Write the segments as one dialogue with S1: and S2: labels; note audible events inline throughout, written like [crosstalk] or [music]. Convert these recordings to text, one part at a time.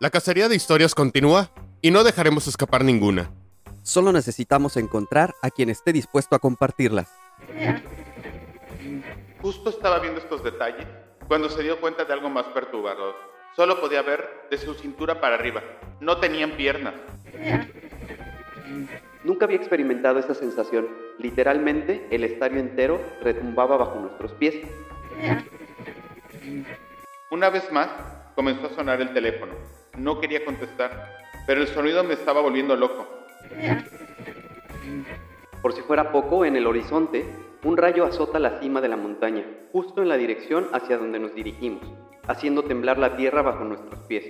S1: La cacería de historias continúa y no dejaremos escapar ninguna.
S2: Solo necesitamos encontrar a quien esté dispuesto a compartirlas.
S3: Justo estaba viendo estos detalles cuando se dio cuenta de algo más perturbador. Solo podía ver de su cintura para arriba. No tenían piernas.
S4: Nunca había experimentado esa sensación. Literalmente, el estadio entero retumbaba bajo nuestros pies.
S3: Una vez más, comenzó a sonar el teléfono. No quería contestar, pero el sonido me estaba volviendo loco.
S4: Por si fuera poco, en el horizonte, un rayo azota la cima de la montaña, justo en la dirección hacia donde nos dirigimos, haciendo temblar la tierra bajo nuestros pies.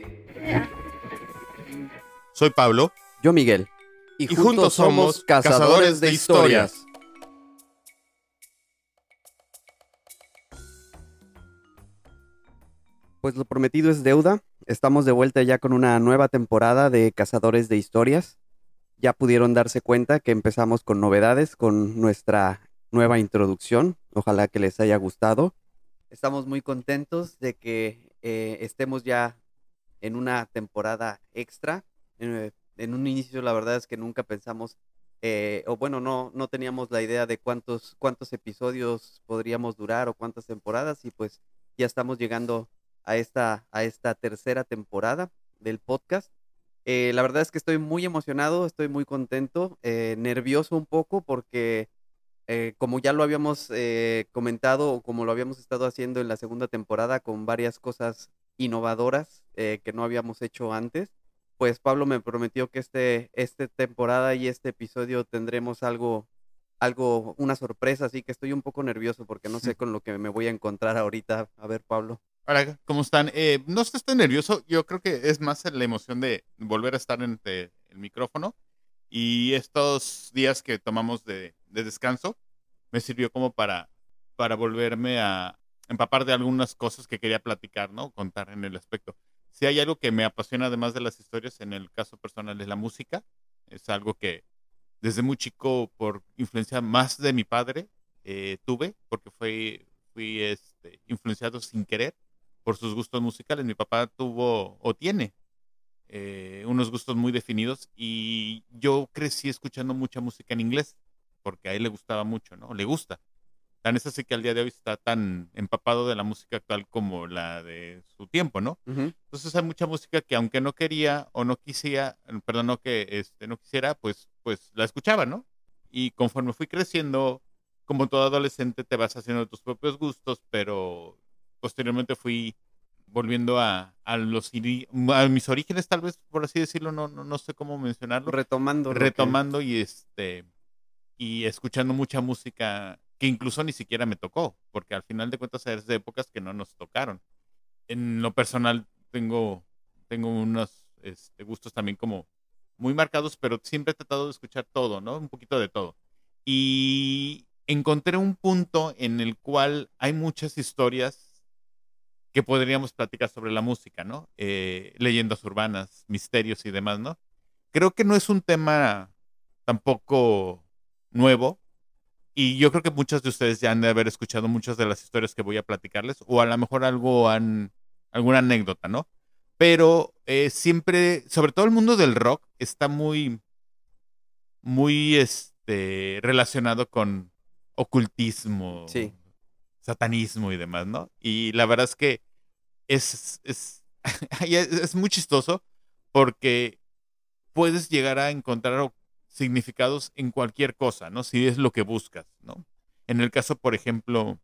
S1: Soy Pablo.
S2: Yo, Miguel.
S1: Y, juntos somos cazadores de historias.
S2: Pues lo prometido es deuda. Estamos de vuelta ya con una nueva temporada de Cazadores de Historias. Ya pudieron darse cuenta que empezamos con novedades, con nuestra nueva introducción. Ojalá que les haya gustado. Estamos muy contentos de que eh, estemos ya en una temporada extra. Eh, en un inicio la verdad es que nunca pensamos, eh, o bueno, no, no teníamos la idea de cuántos, cuántos episodios podríamos durar o cuántas temporadas y pues ya estamos llegando a esta, a esta tercera temporada del podcast. Eh, la verdad es que estoy muy emocionado, estoy muy contento, eh, nervioso un poco porque eh, como ya lo habíamos comentado o como lo habíamos estado haciendo en la segunda temporada con varias cosas innovadoras que no habíamos hecho antes, pues Pablo me prometió que este, esta temporada y este episodio tendremos algo, algo, una sorpresa, así que estoy un poco nervioso porque no [laughs] sé con lo que me voy a encontrar ahorita. A ver, Pablo.
S3: Hola, ¿cómo están? Eh, no estés tan nervioso, yo creo que es más la emoción de volver a estar en el micrófono y estos días que tomamos de, descanso me sirvió como para, para volverme a empapar de algunas cosas que quería platicar, ¿no? Contar en el aspecto. Si hay algo que me apasiona además de las historias, en el caso personal es la música. Es algo que desde muy chico, por influencia más de mi padre, eh, tuve, porque fui, fui este, influenciado sin querer por sus gustos musicales. Mi papá tuvo o tiene eh, unos gustos muy definidos y yo crecí escuchando mucha música en inglés porque a él le gustaba mucho, ¿no? Le gusta. Tan es así que al día de hoy está tan empapado de la música actual como la de su tiempo, ¿no? Entonces hay mucha música que aunque no quería o no quisiera, perdón, no que este, no quisiera, pues, pues la escuchaba, ¿no? Y conforme fui creciendo, como todo adolescente, te vas haciendo tus propios gustos, pero posteriormente fui volviendo a, a los a mis orígenes, tal vez, por así decirlo, no, no, no sé cómo mencionarlo.
S2: Retomando.
S3: Retomando y este y escuchando mucha música que incluso ni siquiera me tocó, porque al final de cuentas es de épocas que no nos tocaron. En lo personal tengo, tengo unos este, gustos también como muy marcados, pero siempre he tratado de escuchar todo, ¿no? Un poquito de todo. Y encontré un punto en el cual hay muchas historias que podríamos platicar sobre la música, ¿no? Eh, leyendas urbanas, misterios y demás, ¿no? Creo que no es un tema tampoco nuevo y yo creo que muchos de ustedes ya han de haber escuchado muchas de las historias que voy a platicarles o a lo mejor algo han, alguna anécdota, ¿no? Pero eh, siempre, sobre todo el mundo del rock, está muy, muy este, relacionado con ocultismo,
S2: sí.
S3: Satanismo y demás, ¿no? Y la verdad es que es, es, [laughs] es muy chistoso porque puedes llegar a encontrar significados en cualquier cosa, ¿no? Si es lo que buscas, ¿no? En el caso, por ejemplo,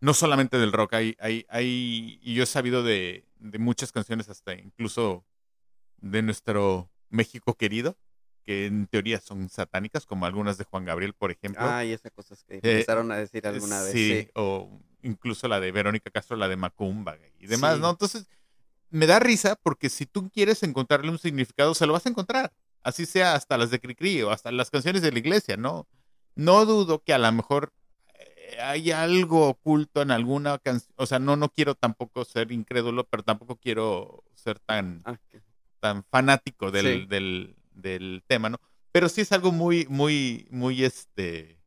S3: no solamente del rock, hay, hay, hay y yo he sabido de, de muchas canciones, hasta incluso de nuestro México querido, que en teoría son satánicas, como algunas de Juan Gabriel, por ejemplo.
S2: Ah, y esas cosas que eh, empezaron a decir alguna vez.
S3: Sí, o incluso la de Verónica Castro, la de Macumba y demás, ¿no? Entonces, me da risa porque si tú quieres encontrarle un significado, se lo vas a encontrar. Así sea hasta las de Cricri o hasta las canciones de la iglesia, ¿no? No dudo que a lo mejor eh, hay algo oculto en alguna canción. O sea, no, no quiero tampoco ser incrédulo, pero tampoco quiero ser tan, ah, tan fanático del, del, del tema, ¿no? Pero sí es algo muy, muy, muy, este,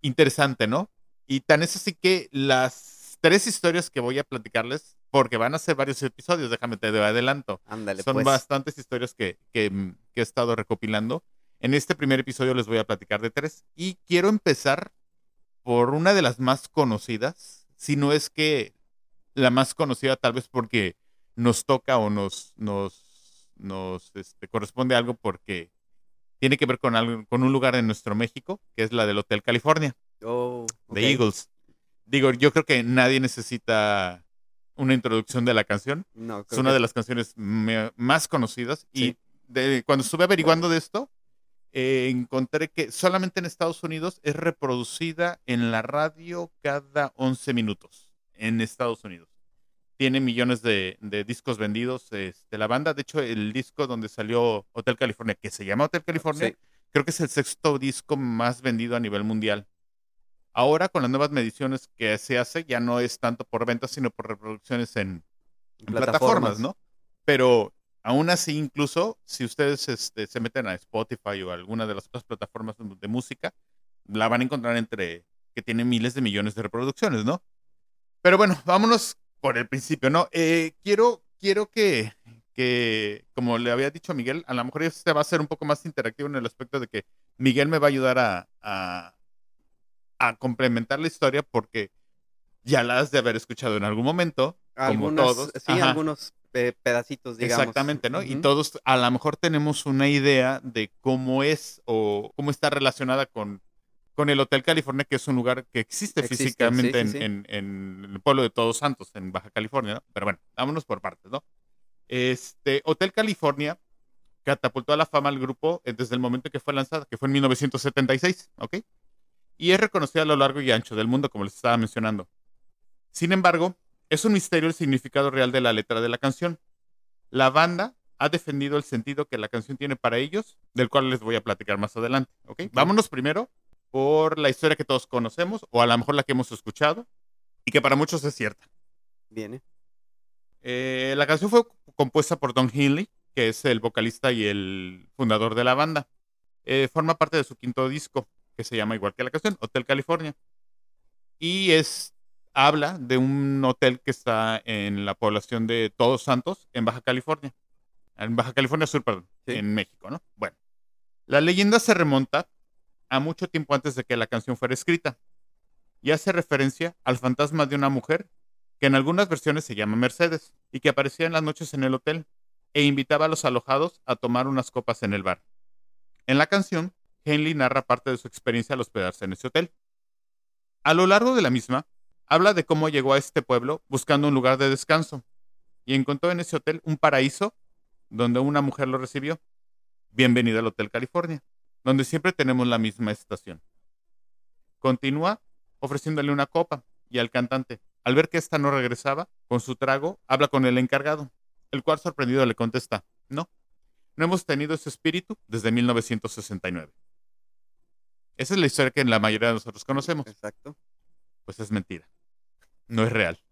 S3: interesante, ¿no? Y tan es así que las tres historias que voy a platicarles porque van a ser varios episodios, déjame te adelanto.
S2: Ándale,
S3: Son
S2: pues.
S3: bastantes historias que, que, mm, que he estado recopilando. En este primer episodio les voy a platicar de tres. Y quiero empezar por una de las más conocidas, si no es que la más conocida, tal vez porque nos toca o nos, nos, nos este, corresponde algo porque tiene que ver con, algo, con un lugar en nuestro México, que es la del Hotel California,
S2: Oh,
S3: de. Eagles. Digo, yo creo que nadie necesita una introducción de la canción.
S2: No,
S3: Es una
S2: que-
S3: de las canciones más conocidas. Y de- cuando estuve averiguando de esto, eh, encontré que solamente en Estados Unidos es reproducida en la radio cada 11 minutos. En Estados Unidos. Tiene millones de, de discos vendidos este, la banda. De hecho, el disco donde salió Hotel California, que se llama Hotel California,
S2: Sí.
S3: creo que es el sexto disco más vendido a nivel mundial. Ahora, con las nuevas mediciones que se hace, ya no es tanto por ventas, sino por reproducciones en, en plataformas, ¿no? Pero aún así, incluso si ustedes este, se meten a Spotify o alguna de las otras plataformas de, de música, la van a encontrar entre que tiene miles de millones de reproducciones, ¿no? Pero bueno, vámonos por el principio, ¿no? Eh, quiero, quiero que, que, como le había dicho a Miguel, a lo mejor este va a ser un poco más interactivo en el aspecto de que Miguel me va a ayudar a, a, a complementar la historia porque ya la has de haber escuchado en algún momento, como
S2: Algunas-
S3: todos.
S2: Sí,
S3: Ajá.
S2: algunos eh, pedacitos, digamos.
S3: Exactamente, ¿no? Y todos a lo mejor tenemos una idea de cómo es o cómo está relacionada con, con el Hotel California, que es un lugar que existe,
S2: Existe,
S3: físicamente
S2: sí, sí, sí.
S3: En, en- en el pueblo de Todos Santos, en Baja California, ¿no? Pero bueno, vámonos por partes, ¿no? Este, Hotel California catapultó a la fama al grupo eh, desde el momento que fue lanzada, que fue en 1976, ¿ok? Y es reconocida a lo largo y ancho del mundo, como les estaba mencionando. Sin embargo, es un misterio el significado real de la letra de la canción. La banda ha defendido el sentido que la canción tiene para ellos, del cual les voy a platicar más adelante. ¿ok? Vámonos primero por la historia que todos conocemos, o a lo mejor la que hemos escuchado, y que para muchos es cierta.
S2: Viene.
S3: Eh, la canción fue compuesta por Don Henley, que es el vocalista y el fundador de la banda. Eh, forma parte de su quinto disco, que se llama igual que la canción, Hotel California. Y es habla de un hotel que está en la población de Todos Santos, en Baja California. En Baja California Sur, perdón,
S2: Sí.
S3: en México, ¿no? Bueno, la leyenda se remonta a mucho tiempo antes de que la canción fuera escrita y hace referencia al fantasma de una mujer que en algunas versiones se llama Mercedes y que aparecía en las noches en el hotel e invitaba a los alojados a tomar unas copas en el bar. En la canción, Henley narra parte de su experiencia al hospedarse en ese hotel. A lo largo de la misma, habla de cómo llegó a este pueblo buscando un lugar de descanso y encontró en ese hotel un paraíso donde una mujer lo recibió. Bienvenido al Hotel California, donde siempre tenemos la misma estación. Continúa ofreciéndole una copa y al cantante, al ver que ésta no regresaba, con su trago, habla con el encargado, el cual sorprendido le contesta, no, no hemos tenido ese espíritu desde 1969. Esa es la historia que la mayoría de nosotros conocemos
S2: Exacto.
S3: pues es mentira. No es real.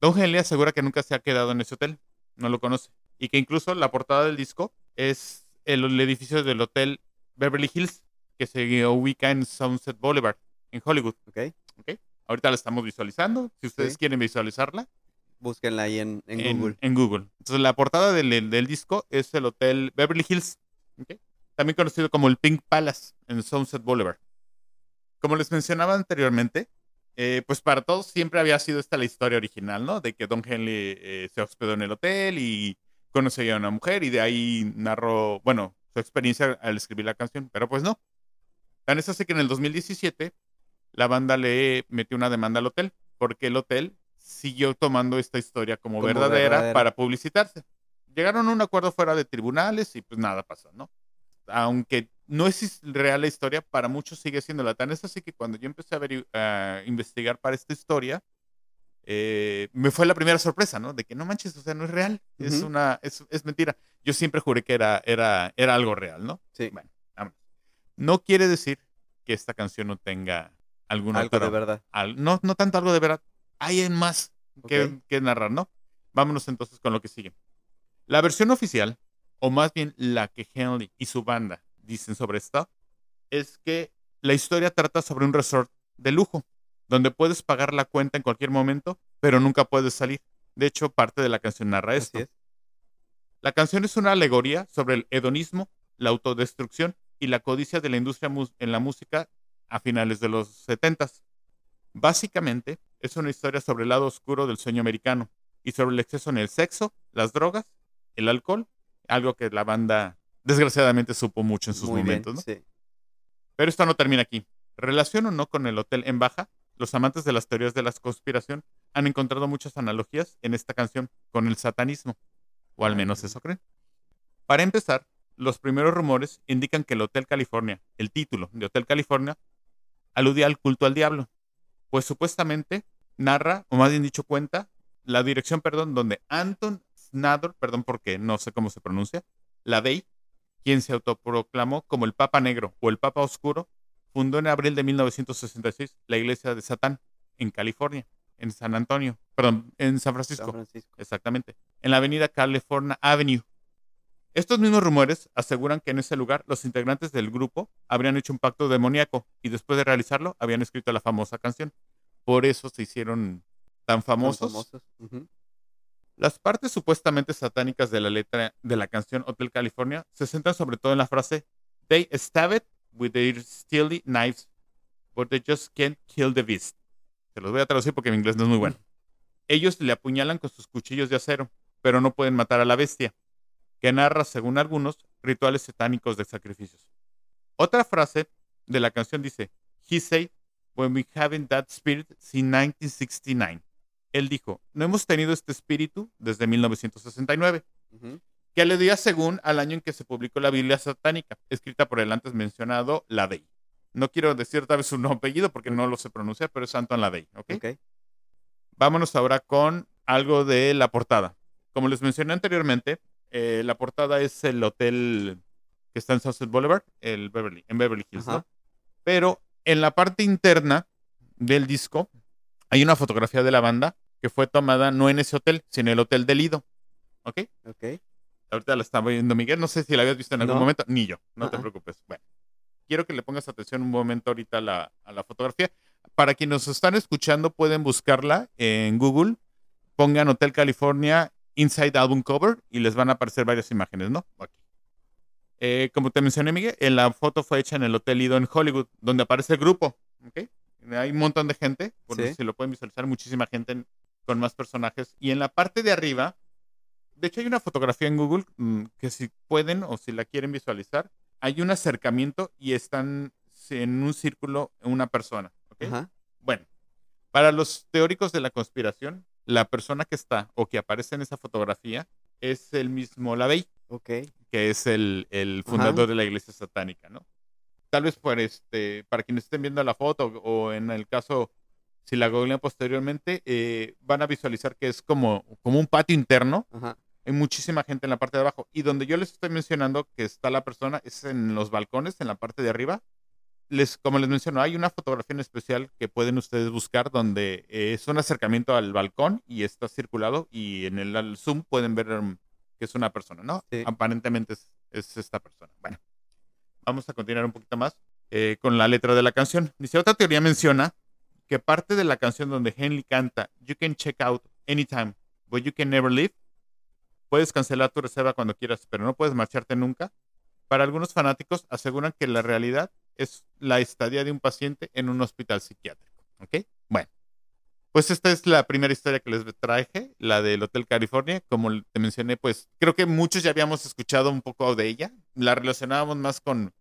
S3: Don Henley asegura que nunca se ha quedado en ese hotel, no lo conoce, y que incluso la portada del disco es el, el edificio del hotel Beverly Hills, que se ubica en Sunset Boulevard, en Hollywood.
S2: Ok.
S3: Ahorita la estamos visualizando, si ustedes
S2: Sí.
S3: quieren visualizarla,
S2: Búsquenla ahí en, en Google.
S3: en Google. Entonces la portada del, del- disco es el hotel Beverly Hills, ¿ok? también conocido como el Pink Palace en Sunset Boulevard. Como les mencionaba anteriormente, eh, pues para todos siempre había sido esta la historia original, ¿no? De que Don Henley eh, se hospedó en el hotel y conoció a una mujer y de ahí narró, bueno, su experiencia al escribir la canción, pero pues no. Tan es así que en el 2017 la banda le metió una demanda al hotel porque el hotel siguió tomando esta historia como,
S2: Como
S3: verdadera,
S2: verdadera.
S3: para publicitarse. Llegaron a un acuerdo fuera de tribunales y pues nada pasó, ¿no? Aunque no es real la historia, para muchos sigue siendo la tan. Es así que cuando yo empecé a, averi- a investigar para esta historia, eh, me fue la primera sorpresa, ¿no? De que no manches, o sea, no es real, es
S2: Ujú.
S3: una, es, es mentira. Yo siempre juré que era, era, era algo real, ¿no?
S2: Sí.
S3: Bueno, vámonos. No quiere decir que esta canción no tenga algún
S2: Algo de verdad.
S3: al- no, no tanto algo de verdad. Hay en más que,
S2: Ok.
S3: que narrar, ¿no? Vámonos entonces con lo que sigue. La versión oficial, o más bien la que Henley y su banda dicen sobre esto, es que la historia trata sobre un resort de lujo, donde puedes pagar la cuenta en cualquier momento, pero nunca puedes salir. De hecho, parte de la canción narra esto.
S2: es.
S3: La canción es una alegoría sobre el hedonismo, la autodestrucción y la codicia de la industria en la música a finales de los 70. Básicamente, es una historia sobre el lado oscuro del sueño americano y sobre el exceso en el sexo, las drogas, el alcohol, algo que la banda desgraciadamente supo mucho en sus
S2: Muy bien,
S3: momentos. ¿no?
S2: sí.
S3: Pero esto no termina aquí. Relación o no con el hotel en baja, los amantes de las teorías de la conspiración han encontrado muchas analogías en esta canción con el satanismo, o al menos eso creen. Para empezar, los primeros rumores indican que el Hotel California, el título de Hotel California, aludía al culto al diablo, pues supuestamente narra, o más bien dicho cuenta, la dirección, perdón, donde Anton Snador, perdón porque no sé cómo se pronuncia, la Day, quien se autoproclamó como el Papa Negro o el Papa Oscuro, fundó en abril de 1966 la iglesia de Satán en California, en San Antonio, perdón, en San Francisco,
S2: San Francisco.
S3: exactamente, en la avenida California Avenue. Estos mismos rumores aseguran que en ese lugar los integrantes del grupo habrían hecho un pacto demoníaco y después de realizarlo habían escrito la famosa canción. Por eso se hicieron tan
S2: Tan
S3: famosos. Las partes supuestamente satánicas de la letra de la canción Hotel California se centran sobre todo en la frase They stab it with their steely knives, but they just can't kill the beast. Se los voy a traducir porque mi inglés no es muy bueno. Ellos le apuñalan con sus cuchillos de acero, pero no pueden matar a la bestia, que narra, según algunos, rituales satánicos de sacrificios. Otra frase de la canción dice, He say, when we haven't that spirit since 1969. Él dijo, no hemos tenido este espíritu desde 1969,
S2: Ujú.
S3: Que aludía según al año en que se publicó la Biblia satánica, escrita por el antes mencionado Ladey. No quiero decir tal vez su [laughs] nombre apellido porque no lo sé pronunciar, pero es Anton Ladey, ¿ok?
S2: Ok.
S3: Vámonos ahora con algo de la portada. Como les mencioné anteriormente, eh, la portada es el hotel que está en Sunset Boulevard, el Beverly, en Beverly Hills, ¿no? Pero en la parte interna del disco hay una fotografía de la banda que fue tomada no en ese hotel, sino en el hotel del Lido. ¿Ok?
S2: Ok.
S3: Ahorita la estaba viendo Miguel, no sé si la habías visto en algún
S2: No.
S3: momento, ni yo, no te preocupes. Bueno, quiero que le pongas atención un momento ahorita a la, a la fotografía. Para quienes nos están escuchando, pueden buscarla en Google, pongan Hotel California Inside Album Cover y les van a aparecer varias imágenes, ¿no? Aquí. Eh, como te mencioné, Miguel, en la foto fue hecha en el Hotel Lido en Hollywood, donde aparece el grupo, ¿ok? Hay un montón de gente, por
S2: Sí.
S3: si lo pueden visualizar, muchísima gente en- con más personajes. Y en la parte de arriba, de hecho hay una fotografía en Google mm, que si pueden o si la quieren visualizar, hay un acercamiento y están en un círculo una persona, ¿ok?
S2: Ajá.
S3: Bueno, para los teóricos de la conspiración, la persona que está o que aparece en esa fotografía es el mismo Lavey,
S2: Ok.
S3: que es el, el
S2: Ajá.
S3: fundador de la iglesia satánica, ¿no? Tal vez por este, para quienes estén viendo la foto o en el caso, si la googlean posteriormente, eh, van a visualizar que es como, como un patio interno.
S2: Ajá.
S3: Hay muchísima gente en la parte de abajo. Y donde yo les estoy mencionando que está la persona es en los balcones, en la parte de arriba. Les, como les menciono, hay una fotografía en especial que pueden ustedes buscar donde eh, es un acercamiento al balcón y está circulado y en el zoom pueden ver um, que es una persona, ¿no?
S2: Sí.
S3: Aparentemente es, es esta persona. Bueno, vamos a continuar un poquito más eh, con la letra de la canción. Dice, otra teoría menciona que parte de la canción donde Henley canta You can check out anytime, but you can never leave. Puedes cancelar tu reserva cuando quieras, pero no puedes marcharte nunca. Para algunos fanáticos aseguran que la realidad es la estadía de un paciente en un hospital psiquiátrico. ¿Ok? Bueno, pues esta es la primera historia que les traje, la del Hotel California. Como te mencioné, pues creo que muchos ya habíamos escuchado un poco de ella. La relacionábamos más con,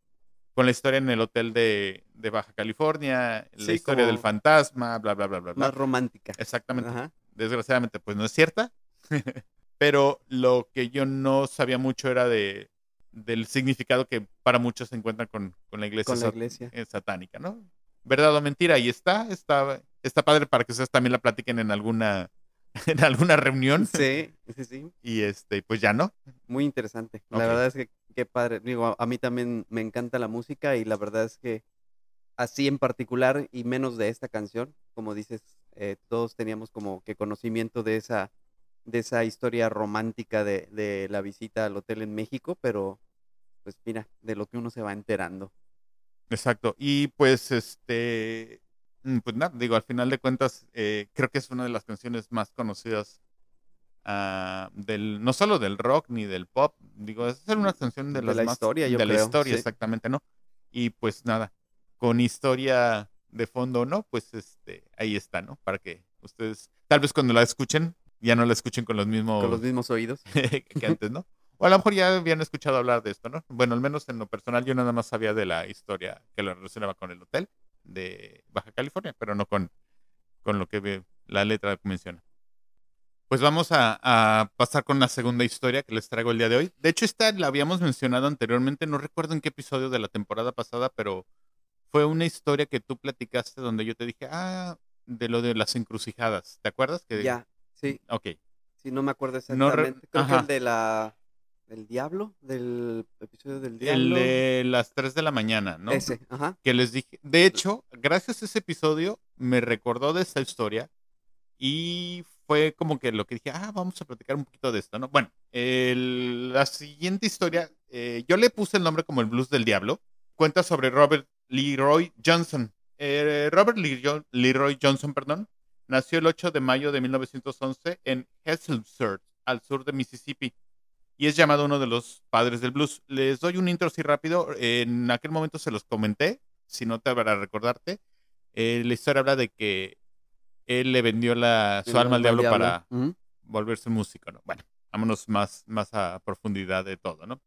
S3: con la historia en el hotel de, de Baja California, la
S2: Sí,
S3: historia del fantasma, bla, bla, bla, bla, bla.
S2: Más romántica.
S3: Exactamente
S2: Ajá.
S3: desgraciadamente pues no es cierta. [laughs] Pero lo que yo no sabía mucho era de del significado que para muchos se encuentran con, con la iglesia,
S2: Con la
S3: sat-
S2: iglesia.
S3: eh, satánica, ¿no? ¿Verdad o mentira? Ahí está, está, está padre para que ustedes también la platiquen en alguna, [laughs] en alguna reunión.
S2: Sí, sí, sí.
S3: Y este, pues ya no.
S2: Muy interesante. La verdad es que qué padre. Digo, a, a mí también me encanta la música y la verdad es que así en particular y menos de esta canción, como dices, eh, todos teníamos como que conocimiento de esa de esa historia romántica de, de la visita al hotel en México, pero pues mira, de lo que uno se va enterando.
S3: Exacto. Y pues este, mm, pues nada, digo, al final de cuentas, eh, creo que es una de las canciones más conocidas ah, del, no solo del rock ni del pop, digo, es una canción de,
S2: De
S3: las
S2: la
S3: más-
S2: historia, yo
S3: de la historia,
S2: sí.
S3: exactamente, ¿no? Y pues nada, con historia de fondo, ¿no? Pues este, ahí está, ¿no? Para que ustedes, tal vez cuando la escuchen, ya no la escuchen con los mismos
S2: Con los mismos oídos. [laughs]
S3: que antes, ¿no? O a lo mejor ya habían escuchado hablar de esto, ¿no? Bueno, al menos en lo personal yo nada más sabía de la historia que lo relacionaba con el hotel de Baja California, pero no con, con lo que ve- la letra menciona. Pues vamos a, a pasar con la segunda historia que les traigo el día de hoy. De hecho, esta la habíamos mencionado anteriormente, no recuerdo en qué episodio de la temporada pasada, pero fue una historia que tú platicaste donde yo te dije, ah, de lo de las encrucijadas. ¿Te acuerdas? Que,
S2: Ya, sí,
S3: Ok.
S2: sí, no me acuerdo
S3: No re-
S2: exactamente. Creo que
S3: ajá.
S2: el de la... ¿Del diablo? ¿Del episodio del
S3: El
S2: diablo?
S3: de las 3 de la mañana, ¿no?
S2: Ese, ajá.
S3: que les dije. De hecho, gracias a ese episodio me recordó de esta historia y fue como que lo que dije, ah, vamos a platicar un poquito de esto, ¿no? Bueno, el- la siguiente historia, eh, yo le puse el nombre como el Blues del Diablo. Cuenta sobre Robert Leroy Johnson. Eh, Robert Leroy, Leroy Johnson, perdón, nació el 8 de mayo de 1911 en Hazlehurst, al sur de Mississippi y es llamado uno de los padres del blues. Les doy un intro así rápido. En aquel momento se los comenté, si no te para recordarte. Eh, la historia habla de que él le vendió la, su alma al diablo, para volverse músico, ¿no? Bueno, vámonos más, más a profundidad de todo, ¿no?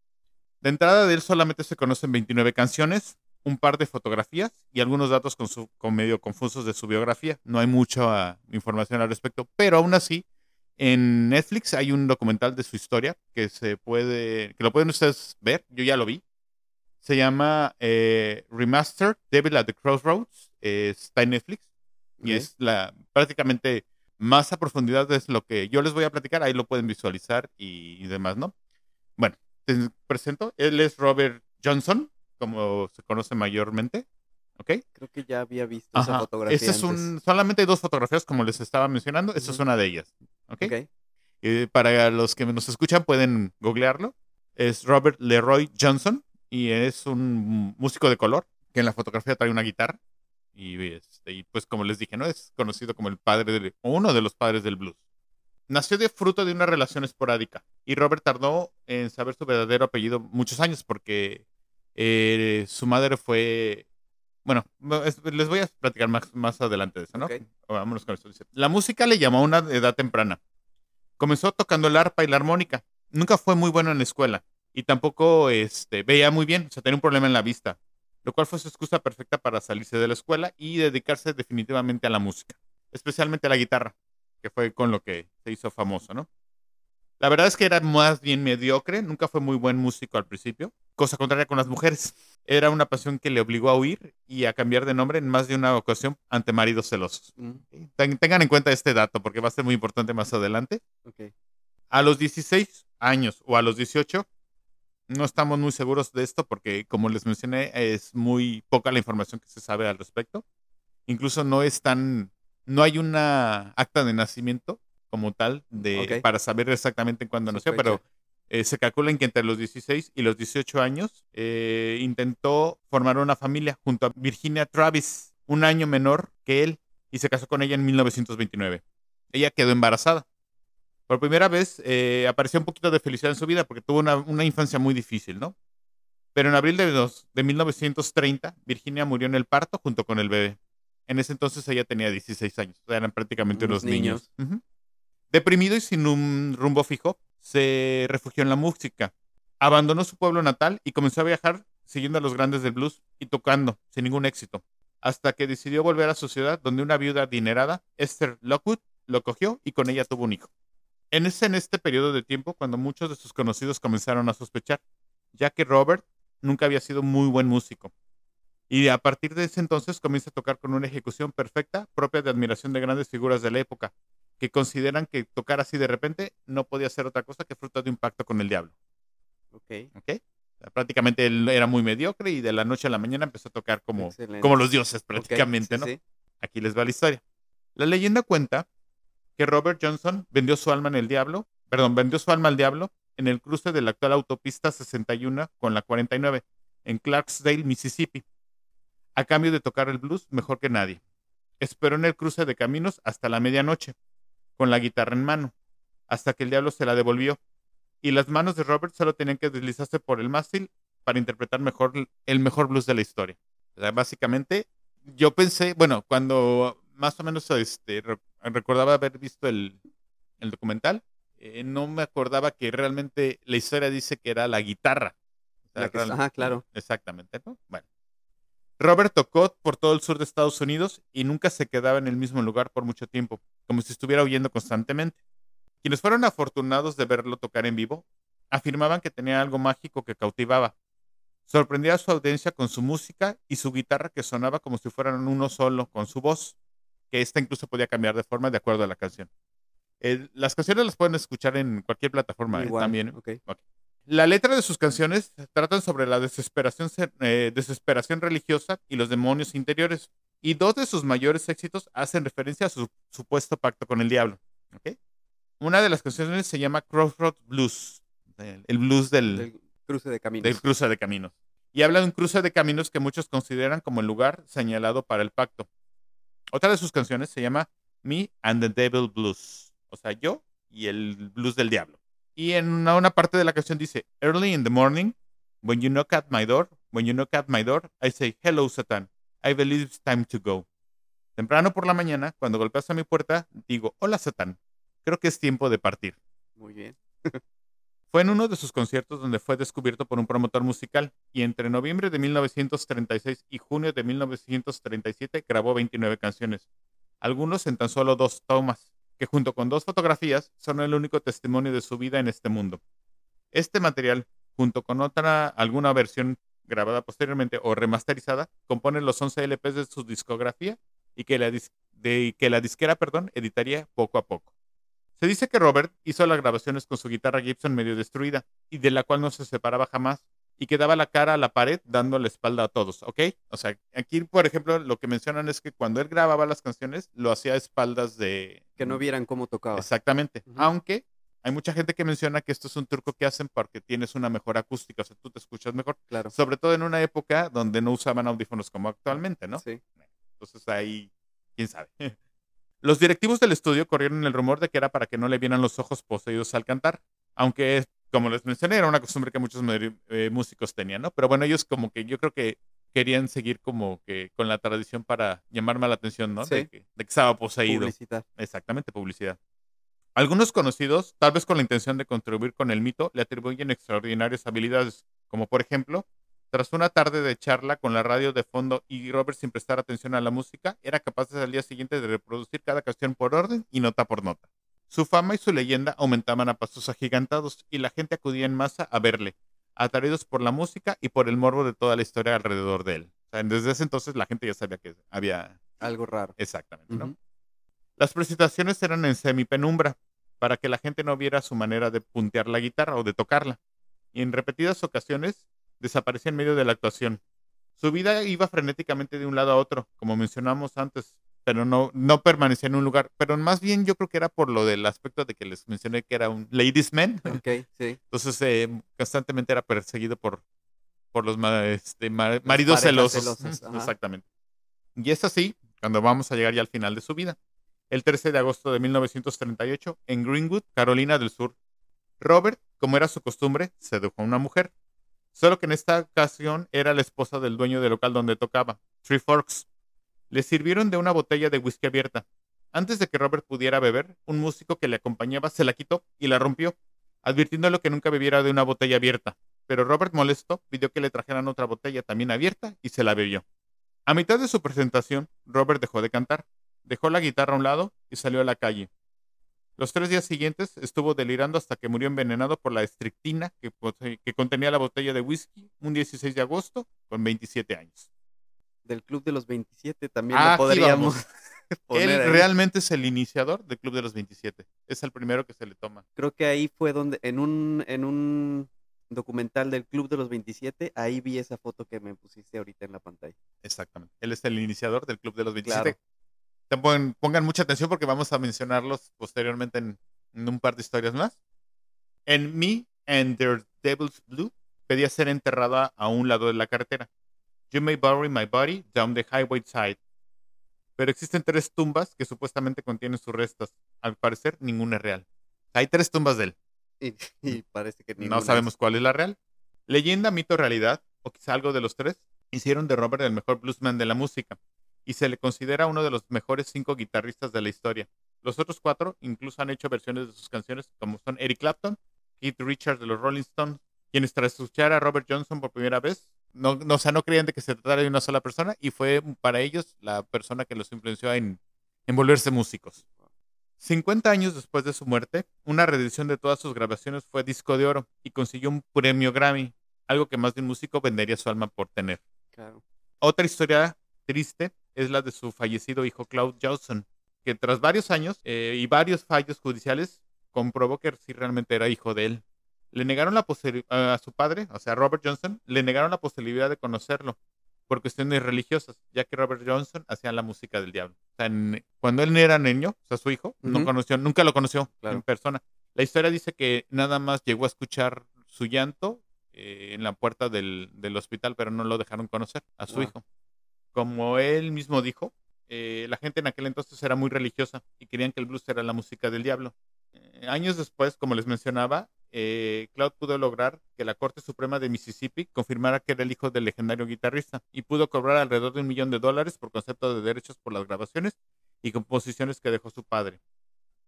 S3: De entrada de él solamente se conocen 29 canciones, un par de fotografías y algunos datos con, su, con medio confusos de su biografía. No hay mucha información al respecto, pero aún así, en Netflix hay un documental de su historia que se puede, que lo pueden ustedes ver, yo ya lo vi. Se llama eh, Remastered Devil at the Crossroads, eh, está en Netflix y es la prácticamente más a profundidad es lo que yo les voy a platicar, ahí lo pueden visualizar y, y demás, ¿no? Bueno, te presento, él es Robert Johnson, como se conoce mayormente, ¿ok?
S2: Creo que ya había visto esa
S3: Ajá.
S2: fotografía
S3: Este es
S2: antes.
S3: un, solamente hay dos fotografías, como les estaba mencionando, esta es
S2: Ujú.
S3: una de ellas, ¿ok?
S2: Ok.
S3: Eh, para los que nos escuchan pueden googlearlo. Es Robert Leroy Johnson y es un músico de color que en la fotografía trae una guitarra. Y, este, y pues como les dije, ¿no? Es conocido como el padre del, o uno de los padres del blues. Nació de fruto de una relación esporádica y Robert tardó en saber su verdadero apellido muchos años porque eh, su madre fue... Bueno, no, es- les voy a platicar más, más adelante de eso, ¿no? Vámonos con esto. La música le llamó a una edad temprana. Comenzó tocando el arpa y la armónica. Nunca fue muy bueno en la escuela y tampoco este, veía muy bien, o sea, tenía un problema en la vista, lo cual fue su excusa perfecta para salirse de la escuela y dedicarse definitivamente a la música, especialmente a la guitarra, que fue con lo que se hizo famoso, ¿no? La verdad es que era más bien mediocre, nunca fue muy buen músico al principio, cosa contraria con las mujeres. [laughs] Era una pasión que le obligó a huir y a cambiar de nombre en más de una ocasión ante maridos celosos.
S2: Mm,
S3: Ten- tengan en cuenta este dato porque va a ser muy importante más adelante. A los 16 años o a los 18, no estamos muy seguros de esto porque, como les mencioné, es muy poca la información que se sabe al respecto. Incluso no es tan, no hay una acta de nacimiento como tal de,
S2: Ok.
S3: para saber exactamente cuándo nació, pero eh, se calcula en que entre los 16 y los 18 años eh, intentó formar una familia junto a Virginia Travis, un año menor que él, y se casó con ella en 1929. Ella quedó embarazada. Por primera vez eh, apareció un poquito de felicidad en su vida porque tuvo una, una infancia muy difícil, ¿no? Pero en abril de, dos- de 1930, Virginia murió en el parto junto con el bebé. En ese entonces ella tenía 16 años, o sea, eran prácticamente
S2: Unos
S3: unos niños. Ujú. Deprimido y sin un rumbo fijo, se refugió en la música. Abandonó su pueblo natal y comenzó a viajar siguiendo a los grandes del blues y tocando, sin ningún éxito. Hasta que decidió volver a su ciudad, donde una viuda adinerada, Esther Lockwood, lo cogió y con ella tuvo un hijo. En ese, en este periodo de tiempo, cuando muchos de sus conocidos comenzaron a sospechar, ya que Robert nunca había sido muy buen músico. Y a partir de ese entonces comienza a tocar con una ejecución perfecta, propia de admiración de grandes figuras de la época, que consideran que tocar así de repente no podía ser otra cosa que fruto de un pacto con el diablo.
S2: Ok.
S3: ¿ok? Prácticamente él era muy mediocre y de la noche a la mañana empezó a tocar como,
S2: Excelente.
S3: como los dioses prácticamente,
S2: sí,
S3: ¿no?
S2: sí.
S3: Aquí les va la historia. La leyenda cuenta que Robert Johnson vendió su alma en el diablo, perdón, vendió su alma al diablo en el cruce de la actual autopista 61 con la 49 en Clarksdale, Mississippi, a cambio de tocar el blues mejor que nadie. Esperó en el cruce de caminos hasta la medianoche, con la guitarra en mano. hasta que el diablo se la devolvió. Y las manos de Robert solo tenían que deslizarse por el mástil para interpretar mejor el mejor blues de la historia. O sea, básicamente, yo pensé, bueno, cuando más o menos este, re- recordaba haber visto el, el documental, eh, no me acordaba que realmente la historia dice que era la guitarra. O sea,
S2: La que- ajá, claro.
S3: Exactamente, ¿no? Bueno. Robert tocó por todo el sur de Estados Unidos y nunca se quedaba en el mismo lugar por mucho tiempo, como si estuviera huyendo constantemente. Quienes fueron afortunados de verlo tocar en vivo afirmaban que tenía algo mágico que cautivaba. Sorprendía a su audiencia con su música y su guitarra que sonaba como si fueran uno solo con su voz, que esta incluso podía cambiar de forma de acuerdo a la canción. Eh, las canciones las pueden escuchar en cualquier plataforma eh,
S2: Igual,
S3: también.
S2: ok.
S3: La letra de sus canciones tratan sobre la desesperación, se- eh, desesperación religiosa y los demonios interiores. Y dos de sus mayores éxitos hacen referencia a su supuesto pacto con el diablo. ¿ok? Una de las canciones se llama Crossroad Blues, el el blues del,
S2: Del cruce de caminos.
S3: del cruce de caminos. Y habla de un cruce de caminos que muchos consideran como el lugar señalado para el pacto. Otra de sus canciones se llama Me and the Devil Blues. O sea, yo y el blues del diablo. Y en una, una parte de la canción dice, Early in the morning, when you knock at my door, when you knock at my door, I say, Hello, Satan. I believe it's time to go. Temprano por la mañana, cuando golpeas a mi puerta, digo, Hola, Satán. Creo que es tiempo de partir.
S2: Muy bien. [laughs]
S3: Fue en uno de sus conciertos donde fue descubierto por un promotor musical y entre noviembre de 1936 y junio de 1937 grabó 29 canciones, algunos en tan solo dos tomas, que junto con dos fotografías son el único testimonio de su vida en este mundo. Este material, junto con otra alguna versión grabada posteriormente o remasterizada, componen los 11 LPs de su discografía y que la, dis- de- que la disquera perdón, editaría poco a poco. Se dice que Robert hizo las grabaciones con su guitarra Gibson medio destruida y de la cual no se separaba jamás y que daba la cara a la pared dando la espalda a todos, ¿ok? O sea, aquí, por ejemplo, lo que mencionan es que cuando él grababa las canciones lo hacía a espaldas de...
S2: Que no vieran cómo tocaba.
S3: Exactamente.
S2: Ujú.
S3: Aunque hay mucha gente que menciona que esto es un truco que hacen porque tienes una mejor acústica, o sea, tú te escuchas mejor.
S2: Claro.
S3: Sobre todo en una época donde no usaban audífonos como actualmente, ¿no?
S2: Sí.
S3: Entonces ahí, quién sabe. [laughs] Los directivos del estudio corrieron el rumor de que era para que no le vieran los ojos poseídos al cantar, aunque, como les mencioné, era una costumbre que muchos eh, músicos tenían, ¿no? Pero bueno, ellos como que yo creo que querían seguir como que con la tradición para llamarme la atención, ¿no? De,
S2: Sí.
S3: que, de que estaba poseído.
S2: Publicitar.
S3: Exactamente, publicidad. Algunos conocidos, tal vez con la intención de contribuir con el mito, le atribuyen extraordinarias habilidades, como por ejemplo, tras una tarde de charla con la radio de fondo y Robert sin prestar atención a la música, era capaz al día siguiente de reproducir cada canción por orden y nota por nota. Su fama y su leyenda aumentaban a pasos agigantados y la gente acudía en masa a verle, atraídos por la música y por el morbo de toda la historia alrededor de él. O sea, desde ese entonces la gente ya sabía que había
S2: Algo raro.
S3: exactamente, ¿no?
S2: Ujú.
S3: Las presentaciones eran en semipenumbra, para que la gente no viera su manera de puntear la guitarra o de tocarla. Y en repetidas ocasiones desaparecía en medio de la actuación. Su vida iba frenéticamente de un lado a otro, como mencionamos antes, pero no, no permanecía en un lugar. Pero más bien yo creo que era por lo del aspecto de que les mencioné que era un ladies man.
S2: Ok, sí. [laughs]
S3: Entonces eh, constantemente era perseguido por, por los este, ma- maridos celosos. Exactamente. Y es así cuando vamos a llegar ya al final de su vida. El 13 de agosto de 1938, en Greenwood, Carolina del Sur. Robert, como era su costumbre, sedujo a una mujer. Solo que en esta ocasión era la esposa del dueño del local donde tocaba, Three Forks. Le sirvieron de una botella de whisky abierta. Antes de que Robert pudiera beber, un músico que le acompañaba se la quitó y la rompió, advirtiéndole que nunca bebiera de una botella abierta. Pero Robert, molesto, pidió que le trajeran otra botella también abierta y se la bebió. A mitad de su presentación, Robert dejó de cantar, dejó la guitarra a un lado y salió a la calle. Los tres días siguientes estuvo delirando hasta que murió envenenado por la estrictina que, contenía la botella de whisky un 16 de agosto con 27 años.
S2: Del Club de los 27 también
S3: Ah,
S2: lo
S3: aquí
S2: podríamos [laughs] poner
S3: Él
S2: ahí.
S3: realmente es el iniciador del Club de los 27. Es el primero que se le toma.
S2: Creo que ahí fue donde, en un, en un documental del Club de los 27, ahí vi esa foto que me pusiste ahorita en la pantalla.
S3: Exactamente. Él es el iniciador del Club de los 27.
S2: Claro.
S3: Pon- pongan mucha atención porque vamos a mencionarlos posteriormente en, en un par de historias más. En Me and Their Devil's Blue pedía ser enterrada a un lado de la carretera. You may bury my body down the highway side. Pero existen tres tumbas que supuestamente contienen sus restos. Al parecer, ninguna es real. Hay tres tumbas de él. [laughs]
S2: Y, y parece que
S3: No
S2: ninguna
S3: sabemos
S2: es-
S3: cuál es la real. Leyenda, mito, realidad, o quizá algo de los tres, hicieron de Robert el mejor bluesman de la música y se le considera uno de los mejores cinco guitarristas de la historia. Los otros cuatro incluso han hecho versiones de sus canciones como son Eric Clapton, Keith Richards de los Rolling Stones, quienes tras escuchar a Robert Johnson por primera vez, no, no, o sea, no creían de que se tratara de una sola persona y fue para ellos la persona que los influenció en, en volverse músicos. 50 años después de su muerte, una reedición de todas sus grabaciones fue disco de oro y consiguió un premio Grammy, algo que más de un músico vendería su alma por tener.
S2: Claro.
S3: Otra historia triste es la de su fallecido hijo Claude Johnson, que tras varios años eh, y varios fallos judiciales comprobó que sí realmente era hijo de él. Le negaron la a su padre, o sea, Robert Johnson, le negaron la posibilidad de conocerlo por cuestiones religiosas, ya que Robert Johnson hacía la música del diablo. O sea, en- cuando él era niño, o sea, su hijo, no conoció, nunca lo conoció
S2: Claro.
S3: en persona. La historia dice que nada más llegó a escuchar su llanto eh, en la puerta del, del hospital, pero no lo dejaron conocer a su
S2: Wow.
S3: hijo. Como él mismo dijo, eh, la gente en aquel entonces era muy religiosa y querían que el blues era la música del diablo. Eh, años después, como les mencionaba, eh, Cloud pudo lograr que la Corte Suprema de Mississippi confirmara que era el hijo del legendario guitarrista y pudo cobrar alrededor de un millón de dólares por concepto de derechos por las grabaciones y composiciones que dejó su padre.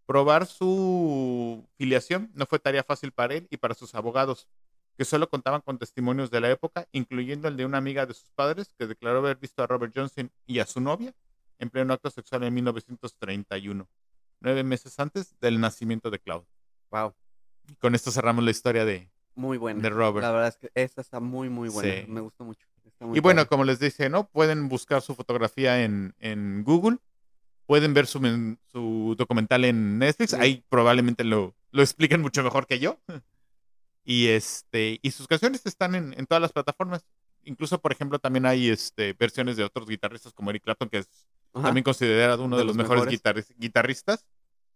S3: Probar su filiación no fue tarea fácil para él y para sus abogados, que solo contaban con testimonios de la época, incluyendo el de una amiga de sus padres que declaró haber visto a Robert Johnson y a su novia en pleno acto sexual en 1931, nueve meses antes del nacimiento de Cloud.
S2: Wow.
S3: Y con esto cerramos la historia de,
S2: Muy buena.
S3: de Robert.
S2: La verdad es que esta está muy, muy buena.
S3: Sí.
S2: Me gustó mucho. Está muy
S3: Y bueno,
S2: padre.
S3: como les dije, ¿no? Pueden buscar su fotografía en, en Google. Pueden ver su, su documental en Netflix.
S2: Sí.
S3: Ahí probablemente lo, lo expliquen mucho mejor que yo. Y este y sus canciones están en, en todas las plataformas. Incluso, por ejemplo, también hay este, versiones de otros guitarristas como Eric Clapton, que es
S2: Ajá.
S3: también considerado uno de,
S2: De
S3: los,
S2: los
S3: mejores
S2: mejores.
S3: guitarris- guitarristas.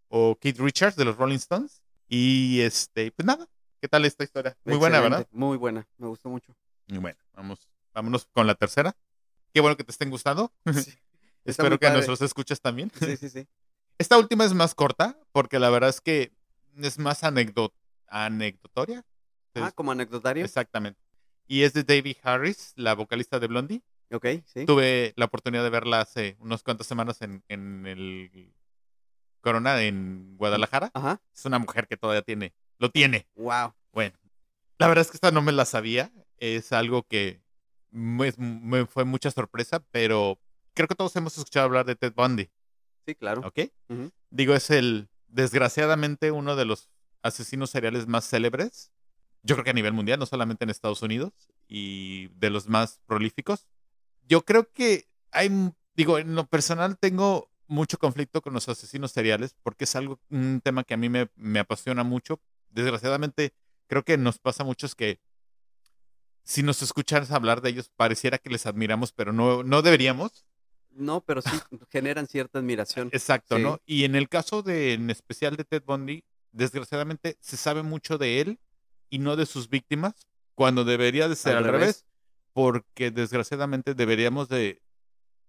S3: O Keith Richards de los Rolling Stones. Y este, pues nada. ¿Qué tal esta historia? Muy buena, ¿verdad?
S2: Muy buena. Me gustó mucho.
S3: Y bueno, vamos, vámonos con la tercera. Qué bueno que te estén gustando. [laughs] [laughs] Espero que
S2: padre.
S3: nuestros escuchas también.
S2: Sí, sí, sí. [laughs]
S3: Esta última es más corta, porque la verdad es que es más anecdot anecdotoria.
S2: Ah, como anecdotario.
S3: Exactamente. Y es de David Harris, la vocalista de Blondie.
S2: Ok, sí.
S3: Tuve la oportunidad de verla hace unas cuantas semanas en, en el Corona en Guadalajara.
S2: Ajá.
S3: Es una mujer que todavía tiene, lo tiene.
S2: Wow.
S3: Bueno, la verdad es que esta no me la sabía. Es algo que me, me fue mucha sorpresa, pero creo que todos hemos escuchado hablar de Ted Bundy,
S2: Sí, claro.
S3: ¿ok? Digo, es el, desgraciadamente, uno de los asesinos seriales más célebres. Yo creo que a nivel mundial, no solamente en Estados Unidos, y de los más prolíficos. Yo creo que hay, digo, en lo personal tengo mucho conflicto con los asesinos seriales porque es algo, un tema que a mí me, me apasiona mucho. Desgraciadamente, creo que nos pasa a muchos que si nos escuchas hablar de ellos, pareciera que les admiramos, pero no, no deberíamos.
S2: No, pero sí [laughs] generan cierta admiración.
S3: Exacto,
S2: Sí.
S3: ¿no? Y en el caso de, en especial de Ted Bundy, desgraciadamente se sabe mucho de él y no de sus víctimas, cuando debería de ser al,
S2: Al
S3: revés.
S2: revés.
S3: porque desgraciadamente deberíamos de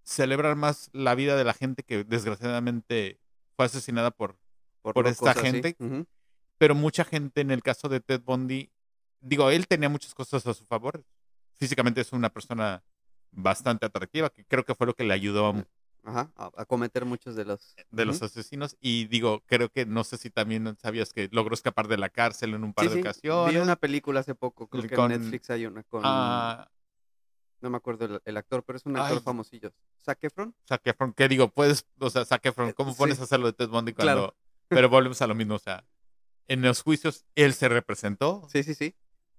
S3: celebrar más la vida de la gente que desgraciadamente fue asesinada por, por esta gente. Pero mucha gente en el caso de Ted Bundy, digo, él tenía muchas cosas a su favor. Físicamente es una persona bastante atractiva, que creo que fue lo que le ayudó
S2: Ajá. A, a cometer muchos de los.
S3: de los asesinos y digo, creo que no sé si también sabías que logró escapar de la cárcel en un par
S2: Sí,
S3: de
S2: sí,
S3: ocasiones.
S2: Vi una película hace poco, creo que
S3: con-
S2: en Netflix hay una con.
S3: Ah,
S2: No me acuerdo el, el actor, pero es un actor
S3: Ay.
S2: famosillo. ¿Zac Efron?
S3: Zac Efron, ¿qué digo? Puedes, o sea, Zac Efron, ¿cómo
S2: Sí.
S3: pones a hacer lo de Ted Bundy cuando...
S2: Claro.
S3: Pero volvemos a lo mismo, o sea, en los juicios él se representó,
S2: Sí, sí, sí.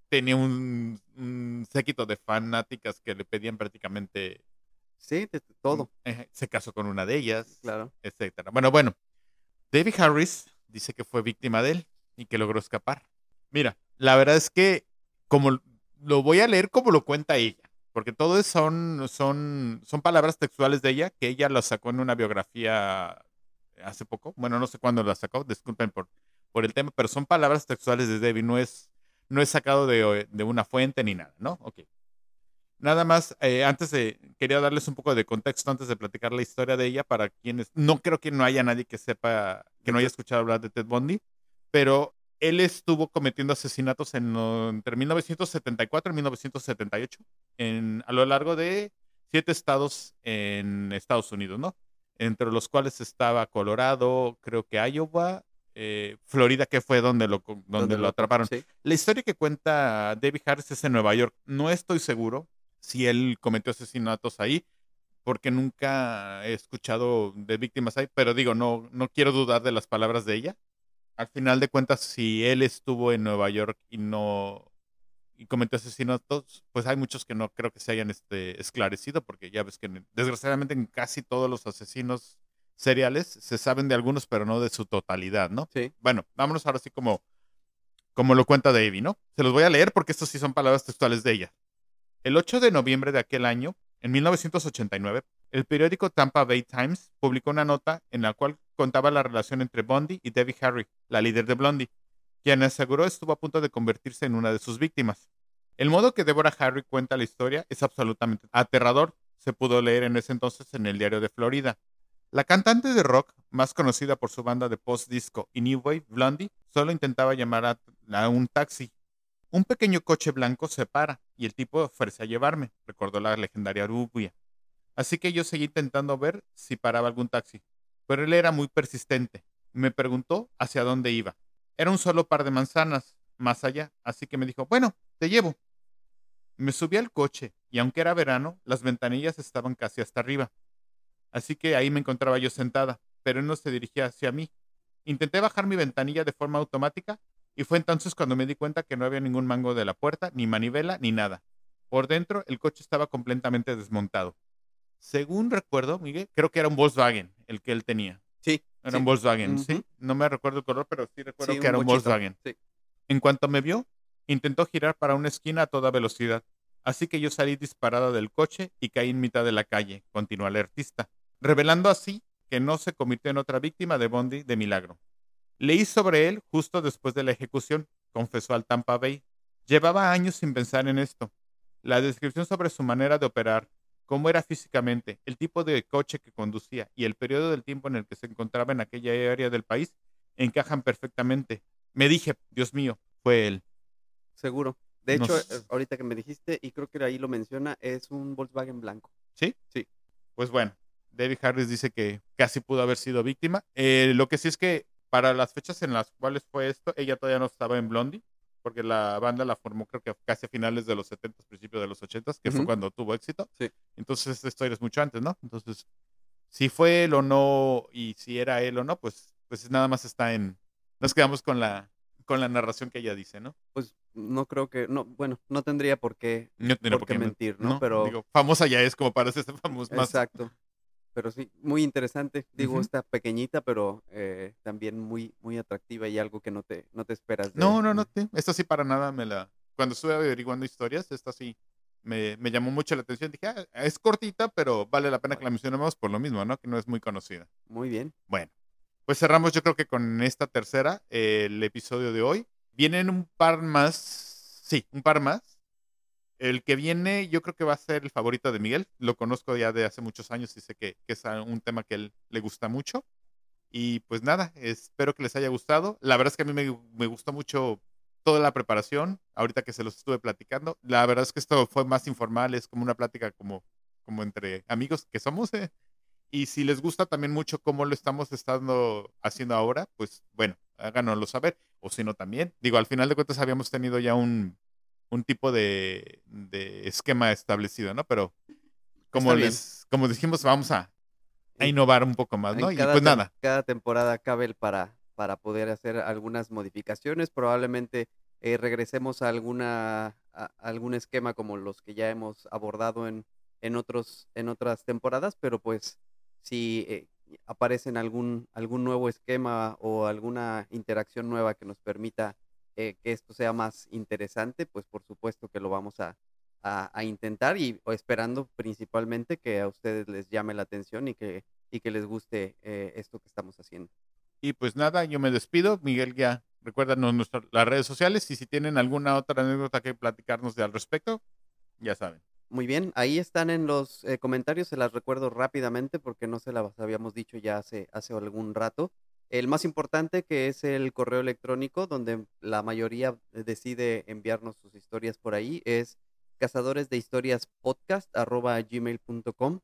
S3: tenía un, un séquito de fanáticas que le pedían prácticamente...
S2: Sí, de- de todo.
S3: eh, se casó con una de ellas,
S2: Claro.
S3: etcétera. Bueno, bueno, David Harris dice que fue víctima de él y que logró escapar. Mira, la verdad es que como lo voy a leer como lo cuenta ella, porque todo son, son, son palabras textuales de ella que ella las sacó en una biografía hace poco. Bueno, no sé cuándo la sacó, disculpen por, por el tema, pero son palabras textuales de David, no es, no es sacado de, de una fuente ni nada, ¿no? Ok. Nada más, eh, antes de, quería darles un poco de contexto antes de platicar la historia de ella para quienes, no creo que no haya nadie que sepa, que no haya escuchado hablar de Ted Bundy, pero él estuvo cometiendo asesinatos en, entre 1974 y 1978 en, a lo largo de siete estados en Estados Unidos, ¿no? Entre los cuales estaba Colorado, creo que Iowa, eh, Florida, que fue donde lo, donde lo atraparon.
S2: Sí.
S3: La historia que cuenta David Harris es en Nueva York. No estoy seguro si él cometió asesinatos ahí, porque nunca he escuchado de víctimas ahí, pero digo, no, no quiero dudar de las palabras de ella. Al final de cuentas, si él estuvo en Nueva York y no y cometió asesinatos, pues hay muchos que no creo que se hayan este, esclarecido, porque ya ves que en- desgraciadamente en casi todos los asesinos seriales se saben de algunos, pero no de su totalidad, ¿no?
S2: Sí.
S3: Bueno, vámonos ahora sí como, como lo cuenta Davy, ¿no? Se los voy a leer porque estos sí son palabras textuales de ella. El 8 de noviembre de aquel año, en 1989, el periódico Tampa Bay Times publicó una nota en la cual contaba la relación entre Bundy y Debbie Harry, la líder de Blondie, quien aseguró estuvo a punto de convertirse en una de sus víctimas. El modo que Deborah Harry cuenta la historia es absolutamente aterrador. Se pudo leer en ese entonces en el diario de Florida. La cantante de rock, más conocida por su banda de post-disco y New Wave, Blondie, solo intentaba llamar a un taxi. Un pequeño coche blanco se para y el tipo ofrece a llevarme, recordó la legendaria rubia. Así que yo seguí intentando ver si paraba algún taxi, pero él era muy persistente. Me preguntó hacia dónde iba. Era un solo par de manzanas más allá, así que me dijo, bueno, te llevo. Me subí al coche y aunque era verano, las ventanillas estaban casi hasta arriba. Así que ahí me encontraba yo sentada, pero él no se dirigía hacia mí. Intenté bajar mi ventanilla de forma automática y fue entonces cuando me di cuenta que no había ningún mango de la puerta, ni manivela, ni nada. Por dentro, el coche estaba completamente desmontado. Según recuerdo, Miguel, creo que era un Volkswagen el que él tenía.
S2: Sí.
S3: Era
S2: sí.
S3: un Volkswagen, ¿sí?
S2: Ujú.
S3: No me recuerdo el color, pero sí recuerdo
S2: Sí,
S3: que era un
S2: bochito.
S3: Volkswagen.
S2: Sí.
S3: En cuanto me vio, intentó girar para una esquina a toda velocidad. Así que yo salí disparada del coche y caí en mitad de la calle, continuó el artista, revelando así que no se convirtió en otra víctima de Bondi de milagro. Leí sobre él justo después de la ejecución, confesó al Tampa Bay. Llevaba años sin pensar en esto. La descripción sobre su manera de operar, cómo era físicamente, el tipo de coche que conducía y el periodo del tiempo en el que se encontraba en aquella área del país encajan perfectamente. Me dije, Dios mío, fue él.
S2: Seguro. De hecho, eh, ahorita que me dijiste, y creo que ahí lo menciona, es un Volkswagen blanco.
S3: ¿Sí?
S2: Sí.
S3: Pues bueno, David Harris dice que casi pudo haber sido víctima. Eh, lo que sí es que para las fechas en las cuales fue esto, ella todavía no estaba en Blondie, porque la banda la formó creo que casi a finales de los 70, principios de los 80, que fue cuando tuvo éxito.
S2: Sí.
S3: Entonces historia es mucho antes, ¿no? Entonces, si fue él o no, y si era él o no, pues, pues nada más está en... Nos quedamos con la, con la narración que ella dice, ¿no?
S2: Pues no creo que, no, bueno, no tendría por qué,
S3: No tiene
S2: por qué mentir, ¿no? Pero,
S3: Digo, famosa ya es como para ser [laughs] famoso más.
S2: exacto. Pero sí, muy interesante. Digo,
S3: Ujú.
S2: está pequeñita, pero eh, también muy, muy atractiva y algo que no te, no te esperas. de-
S3: No, no, no. sí, Esta sí para nada me la... Cuando estuve averiguando historias, esta sí me, me llamó mucho la atención. Dije, "Ah, es cortita, pero vale la pena que la mencionemos por lo mismo, ¿no? Que no es muy conocida.
S2: Muy bien.
S3: Bueno, pues cerramos yo creo que con esta tercera, eh, el episodio de hoy. Vienen un par más, sí, un par más. El que viene yo creo que va a ser el favorito de Miguel. Lo conozco ya de hace muchos años y sé que, es un tema que él le gusta mucho. Y pues nada, espero que les haya gustado. La verdad es que a mí me, me gustó mucho toda la preparación, ahorita que se los estuve platicando. La verdad es que esto fue más informal, es como una plática como, como entre amigos que somos. eh. Y si les gusta también mucho cómo lo estamos estando haciendo ahora, pues bueno, háganoslo saber. O si no también. Digo, al final de cuentas habíamos tenido ya un, un tipo de, de esquema establecido, ¿no? Pero como,
S2: Está bien.
S3: les, como dijimos, vamos a, a innovar un poco más, ¿no?
S2: En
S3: Y pues nada.
S2: Cada temporada cabe el para, para poder hacer algunas modificaciones. Probablemente eh, regresemos a, alguna, a algún esquema como los que ya hemos abordado en, en, otros, en otras temporadas, pero pues si eh, aparece algún, algún nuevo esquema o alguna interacción nueva que nos permita eh, que esto sea más interesante, pues por supuesto que lo vamos a, a, a intentar y esperando principalmente que a ustedes les llame la atención y que, y que les guste eh, esto que estamos haciendo.
S3: Y pues nada, yo me despido. Miguel ya recuérdanos nuestras las redes sociales y si tienen alguna otra anécdota que platicarnos de al respecto, ya saben.
S2: Muy bien, ahí están en los eh, comentarios, se las recuerdo rápidamente porque no se las habíamos dicho ya hace, hace algún rato. El más importante que es el correo electrónico, donde la mayoría decide enviarnos sus historias por ahí, es cazadores de historias podcast gmail.com.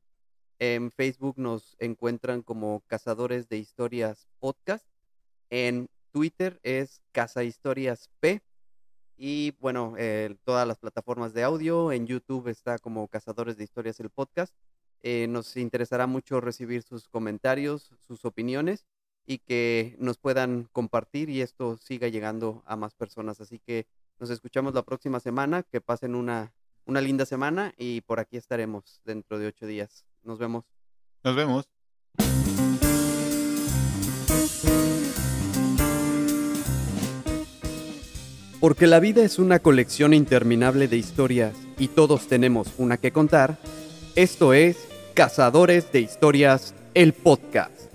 S2: En Facebook nos encuentran como cazadores de historias podcast. En Twitter es Casa Historias P. Y bueno, eh, todas las plataformas de audio. En YouTube está como Cazadores de Historias el podcast. Eh, nos interesará mucho recibir sus comentarios, sus opiniones y que nos puedan compartir y esto siga llegando a más personas. Así que nos escuchamos la próxima semana. Que pasen una, una linda semana y por aquí estaremos dentro de ocho días. Nos vemos.
S3: Nos vemos.
S2: Porque la vida es una colección interminable de historias y todos tenemos una que contar, esto es Cazadores de Historias, el podcast.